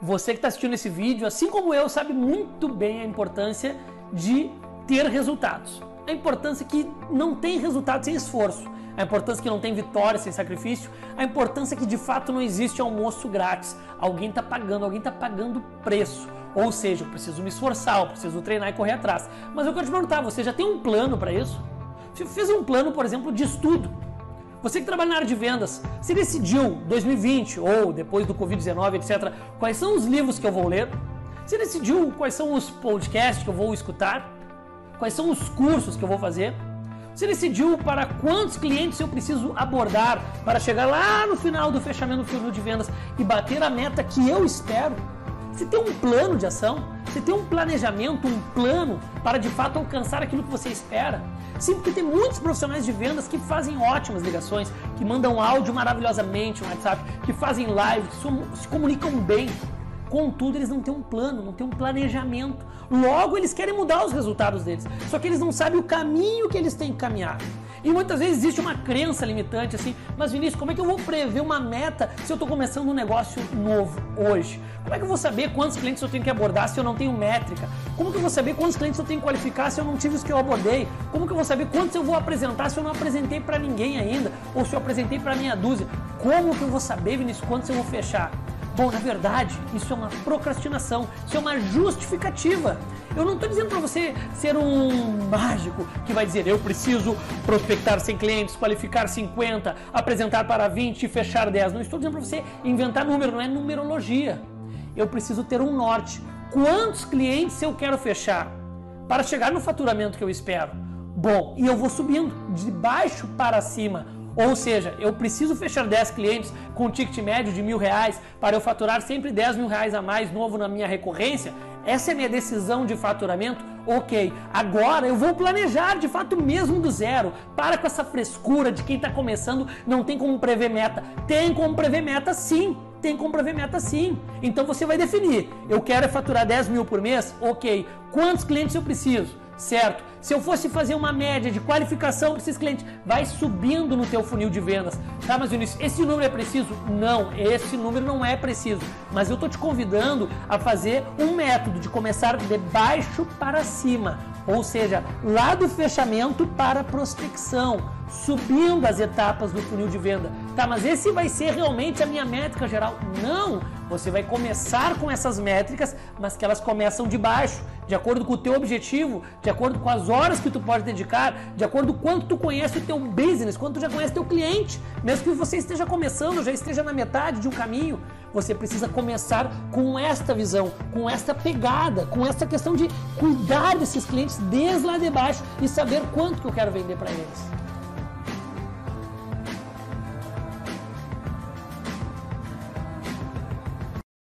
Você que está assistindo esse vídeo, assim como eu, sabe muito bem a importância de ter resultados. A importância que não tem resultado sem esforço. A importância que não tem vitória sem sacrifício. A importância que de fato não existe almoço grátis. Alguém está pagando, alguém está pagando preço. Ou seja, eu preciso me esforçar, eu preciso treinar e correr atrás. Mas eu quero te perguntar, você já tem um plano para isso? Você fez um plano, por exemplo, de estudo? Você que trabalha na área de vendas, se decidiu 2020 ou depois do Covid-19, etc., quais são os livros que eu vou ler? Você decidiu quais são os podcasts que eu vou escutar? Quais são os cursos que eu vou fazer? Você decidiu para quantos clientes eu preciso abordar para chegar lá no final do fechamento do funil de vendas e bater a meta que eu espero? Você tem um plano de ação? Você tem um planejamento, um plano para de fato alcançar aquilo que você espera? Sim, porque tem muitos profissionais de vendas que fazem ótimas ligações, que mandam áudio maravilhosamente no WhatsApp, que fazem live, que se comunicam bem. Contudo, eles não têm um plano, não têm um planejamento. Logo, eles querem mudar os resultados deles. Só que eles não sabem o caminho que eles têm que caminhar. E muitas vezes existe uma crença limitante assim, mas Vinícius, como é que eu vou prever uma meta se eu estou começando um negócio novo hoje? Como é que eu vou saber quantos clientes eu tenho que abordar se eu não tenho métrica? Como que eu vou saber quantos clientes eu tenho que qualificar se eu não tive os que eu abordei? Como que eu vou saber quantos eu vou apresentar se eu não apresentei para ninguém ainda? Ou se eu apresentei para meia dúzia? Como que eu vou saber, Vinícius, quantos eu vou fechar? Bom, na verdade, isso é uma procrastinação, isso é uma justificativa. Eu não estou dizendo para você ser um mágico que vai dizer eu preciso prospectar 100 clientes, qualificar 50, apresentar para 20 e fechar 10. Não estou dizendo para você inventar número, não é numerologia. Eu preciso ter um norte. Quantos clientes eu quero fechar para chegar no faturamento que eu espero? Bom, e eu vou subindo de baixo para cima ou seja, eu preciso fechar 10 clientes com ticket médio de mil reais para eu faturar sempre 10 mil reais a mais novo na minha recorrência. Essa é minha decisão de faturamento? Ok, agora eu vou planejar de fato mesmo do zero. Para com essa frescura de quem está começando, não tem como prever meta. Tem como prever meta sim tem como prever meta sim. Então você vai definir. Eu quero faturar 10 mil por mês? Ok. Quantos clientes eu preciso? certo? Se eu fosse fazer uma média de qualificação para esses clientes, vai subindo no teu funil de vendas. Tá, mas Vinícius, esse número é preciso? Não, esse número não é preciso. Mas eu estou te convidando a fazer um método de começar de baixo para cima. Ou seja, lá do fechamento para prospecção, subindo as etapas do funil de venda. Tá, mas esse vai ser realmente a minha métrica geral? Não! Você vai começar com essas métricas, mas que elas começam de baixo, de acordo com o teu objetivo, de acordo com as horas que tu pode dedicar, de acordo com quanto tu conhece o teu business, quanto tu já conhece o teu cliente. Mesmo que você esteja começando, já esteja na metade de um caminho, você precisa começar com esta visão, com esta pegada, com esta questão de cuidar desses clientes desde lá de baixo e saber quanto que eu quero vender para eles.